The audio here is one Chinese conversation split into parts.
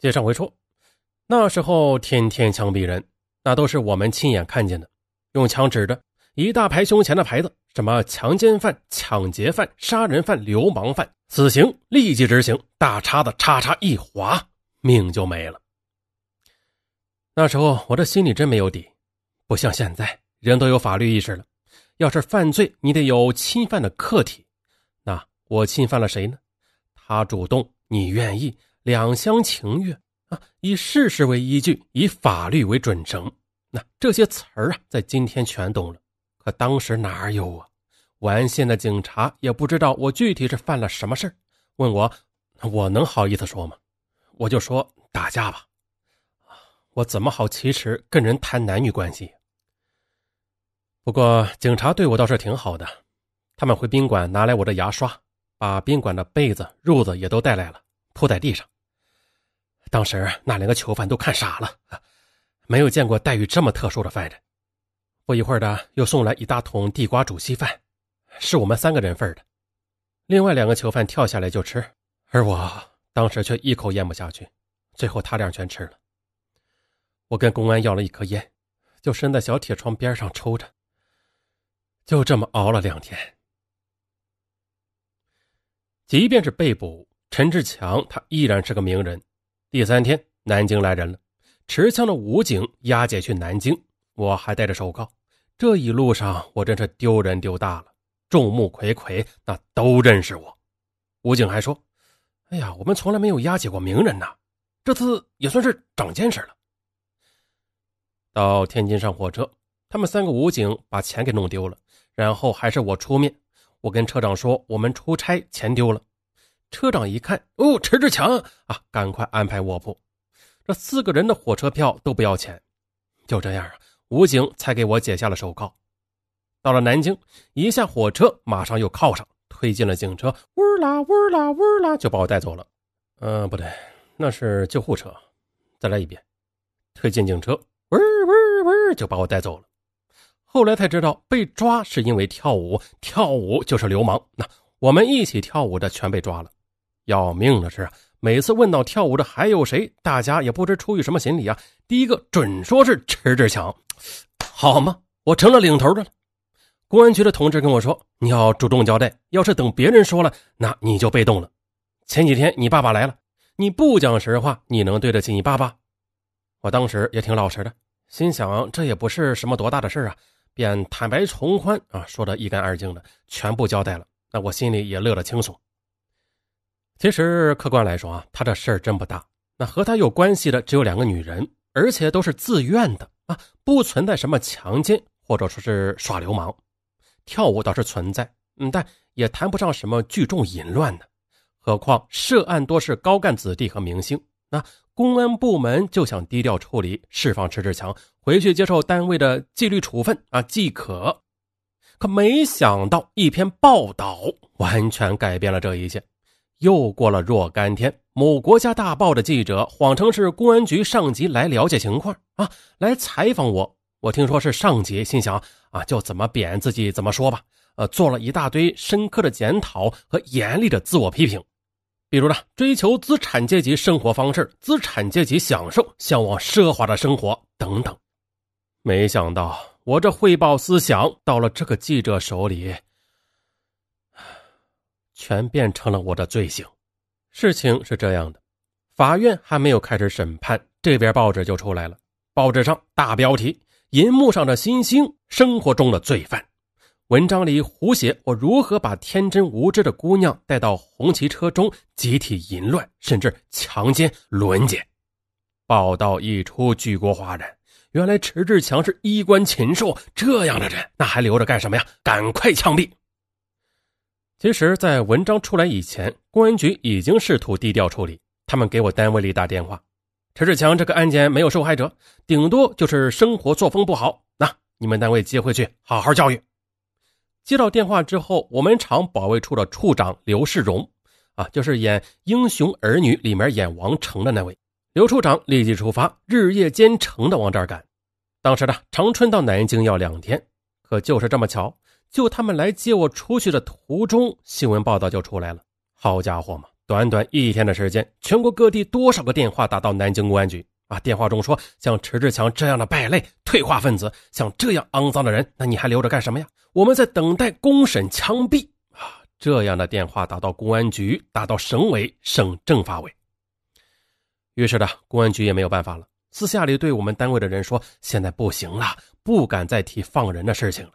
接上回说，那时候天天枪毙人，那都是我们亲眼看见的，用枪指着一大排胸前的牌子，什么强奸犯、抢劫犯、杀人犯、流氓犯，死刑立即执行，大叉子叉叉一划，命就没了。那时候我这心里真没有底，不像现在，人都有法律意识了。要是犯罪，你得有侵犯的客体，那我侵犯了谁呢？他主动，你愿意。两厢情愿啊，以事实为依据，以法律为准绳。那这些词儿啊，在今天全懂了，可当时哪有啊？完县的警察也不知道我具体是犯了什么事问我，我能好意思说吗？我就说打架吧。我怎么好启齿跟人谈男女关系？不过警察对我倒是挺好的，他们回宾馆拿来我的牙刷，把宾馆的被子、褥子也都带来了。铺在地上。当时那两个囚犯都看傻了，没有见过待遇这么特殊的犯人。不一会儿的，又送来一大桶地瓜煮稀饭，是我们三个人份的。另外两个囚犯跳下来就吃，而我当时却一口咽不下去，最后他俩全吃了。我跟公安要了一颗烟，就伸在小铁窗边上抽着。就这么熬了两天，即便是被捕。陈志强，他依然是个名人。第三天，南京来人了，持枪的武警押解去南京，我还戴着手铐。这一路上，我真是丢人丢大了，众目睽睽，那都认识我。武警还说：“哎呀，我们从来没有押解过名人呐，这次也算是长见识了。”到天津上火车，他们三个武警把钱给弄丢了，然后还是我出面。我跟车长说：“我们出差，钱丢了。”车长一看，哦，迟志强啊，赶快安排卧铺。这四个人的火车票都不要钱。就这样啊，武警才给我解下了手铐。到了南京，一下火车，马上又铐上，推进了警车，呜啦呜啦呜啦，就把我带走了。嗯，不对，那是救护车。再来一遍，推进警车，呜呜呜，就把我带走了。后来才知道，被抓是因为跳舞，跳舞就是流氓。那我们一起跳舞的全被抓了。要命的是，每次问到跳舞的还有谁，大家也不知出于什么心理啊，第一个准说是迟志强，好吗？我成了领头的了。公安局的同志跟我说：“你要主动交代，要是等别人说了，那你就被动了。”前几天你爸爸来了，你不讲实话，你能对得起你爸爸？我当时也挺老实的，心想这也不是什么多大的事啊，便坦白从宽啊，说的一干二净的，全部交代了。那我心里也乐得轻松。其实客观来说啊，他这事儿真不大。那和他有关系的只有两个女人，而且都是自愿的啊，不存在什么强奸或者说是耍流氓。跳舞倒是存在，嗯，但也谈不上什么聚众淫乱的。何况涉案多是高干子弟和明星，那公安部门就想低调处理，释放迟志强回去接受单位的纪律处分啊即可。可没想到一篇报道完全改变了这一切。又过了若干天，某国家大报的记者谎称是公安局上级来了解情况啊，来采访我。我听说是上级，心想啊，就怎么贬自己怎么说吧。呃，做了一大堆深刻的检讨和严厉的自我批评，比如呢，追求资产阶级生活方式，资产阶级享受，向往奢华的生活等等。没想到我这汇报思想到了这个记者手里。全变成了我的罪行。事情是这样的，法院还没有开始审判，这边报纸就出来了。报纸上大标题：“银幕上的新星，生活中的罪犯。”文章里胡写我如何把天真无知的姑娘带到红旗车中集体淫乱，甚至强奸、轮奸。报道一出，举国哗然。原来迟志强是衣冠禽兽，这样的人那还留着干什么呀？赶快枪毙！其实，在文章出来以前，公安局已经试图低调处理。他们给我单位里打电话：“陈志强这个案件没有受害者，顶多就是生活作风不好。那你们单位接回去好好教育。”接到电话之后，我们厂保卫处的处长刘世荣，啊，就是演《英雄儿女》里面演王成的那位刘处长，立即出发，日夜兼程的往这儿赶。当时呢，长春到南京要两天，可就是这么巧。就他们来接我出去的途中，新闻报道就出来了。好家伙嘛，短短一天的时间，全国各地多少个电话打到南京公安局啊？电话中说，像迟志强这样的败类、退化分子，像这样肮脏的人，那你还留着干什么呀？我们在等待公审枪毙啊！这样的电话打到公安局，打到省委、省政法委。于是呢，公安局也没有办法了，私下里对我们单位的人说：“现在不行了，不敢再提放人的事情了。”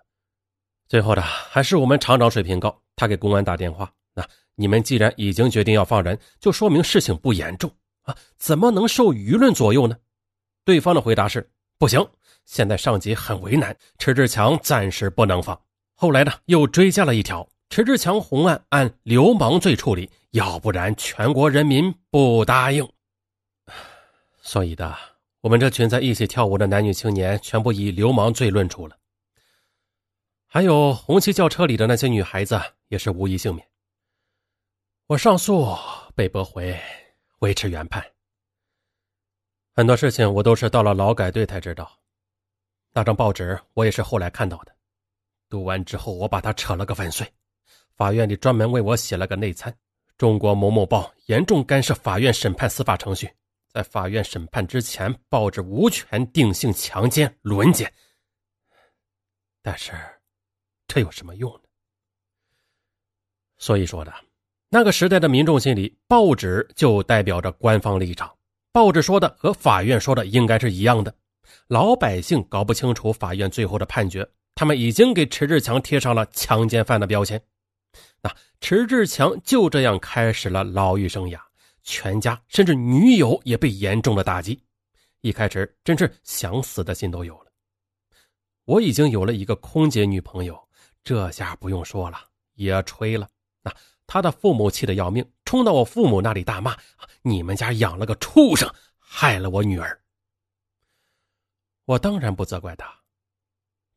最后的还是我们厂长水平高，他给公安打电话：“那你们既然已经决定要放人，就说明事情不严重啊，怎么能受舆论左右呢？”对方的回答是：“不行，现在上级很为难，迟志强暂时不能放。”后来呢，又追加了一条：“迟志强红案按流氓罪处理，要不然全国人民不答应。”所以的，我们这群在一起跳舞的男女青年全部以流氓罪论处了。还有红旗轿车里的那些女孩子也是无一幸免。我上诉被驳回，维持原判。很多事情我都是到了劳改队才知道。那张报纸我也是后来看到的，读完之后我把它扯了个粉碎。法院里专门为我写了个内参：中国某某报严重干涉法院审判司法程序。在法院审判之前，报纸无权定性强奸、轮奸。但是，这有什么用呢？所以说的，那个时代的民众心里，报纸就代表着官方立场，报纸说的和法院说的应该是一样的。老百姓搞不清楚法院最后的判决，他们已经给迟志强贴上了强奸犯的标签。那迟志强就这样开始了牢狱生涯。全家甚至女友也被严重的打击，一开始真是想死的心都有了。我已经有了一个空姐女朋友，这下不用说了，也吹了。那他的父母气得要命，冲到我父母那里大骂：“你们家养了个畜生，害了我女儿。”我当然不责怪他，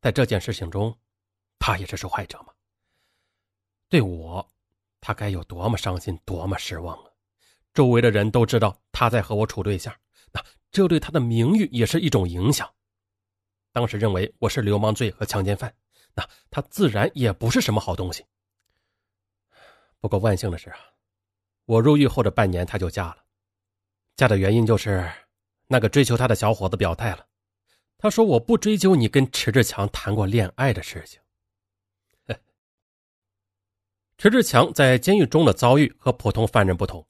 在这件事情中，他也是受害者嘛。对我，他该有多么伤心，多么失望啊！周围的人都知道他在和我处对象，那这对他的名誉也是一种影响。当时认为我是流氓罪和强奸犯，那他自然也不是什么好东西。不过万幸的是啊，我入狱后的半年他就嫁了，嫁的原因就是那个追求他的小伙子表态了，他说我不追究你跟迟志强谈过恋爱的事情。迟志强在监狱中的遭遇和普通犯人不同。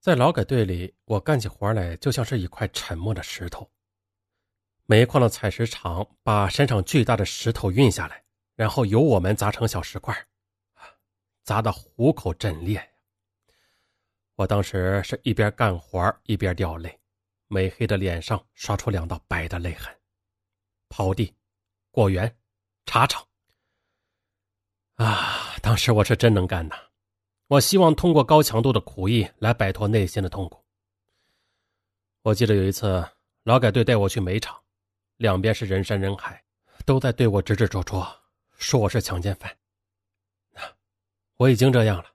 在劳改队里，我干起活来就像是一块沉默的石头。煤矿的采石场把山上巨大的石头运下来，然后由我们砸成小石块，砸得虎口震裂。我当时是一边干活一边掉泪，美黑的脸上刷出两道白的泪痕。刨地、果园、茶厂，啊，当时我是真能干呐！我希望通过高强度的苦役来摆脱内心的痛苦。我记得有一次，劳改队带我去煤场，两边是人山人海，都在对我指指戳戳，说我是强奸犯。我已经这样了，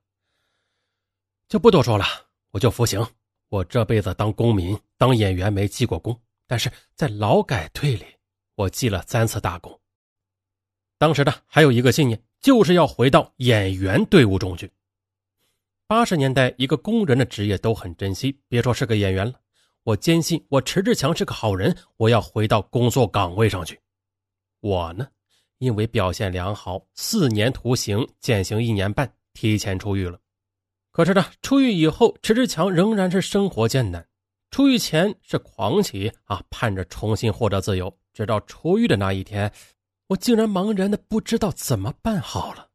就不多说了，我就服刑。我这辈子当公民、当演员没记过功，但是在劳改队里，我记了三次大功。当时呢，还有一个信念，就是要回到演员队伍中去。八十年代，一个工人的职业都很珍惜，别说是个演员了。我坚信我迟志强是个好人，我要回到工作岗位上去。我呢，因为表现良好，四年徒刑减刑一年半，提前出狱了。可是呢，出狱以后，迟志强仍然是生活艰难。出狱前是狂喜啊，盼着重新获得自由。直到出狱的那一天，我竟然茫然的不知道怎么办好了。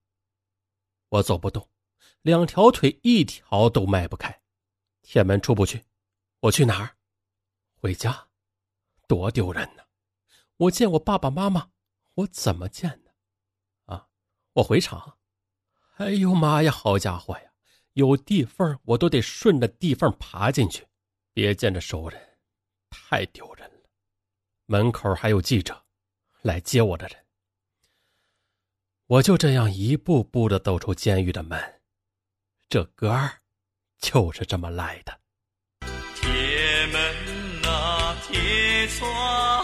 我走不动。两条腿一条都迈不开，铁门出不去，我去哪儿？回家，多丢人呢！我见我爸爸妈妈，我怎么见呢？啊，我回厂，哎呦妈呀，好家伙呀，有地缝我都得顺着地缝爬进去，别见着熟人，太丢人了。门口还有记者，来接我的人，我就这样一步步的走出监狱的门。这歌儿就是这么来的。铁门错，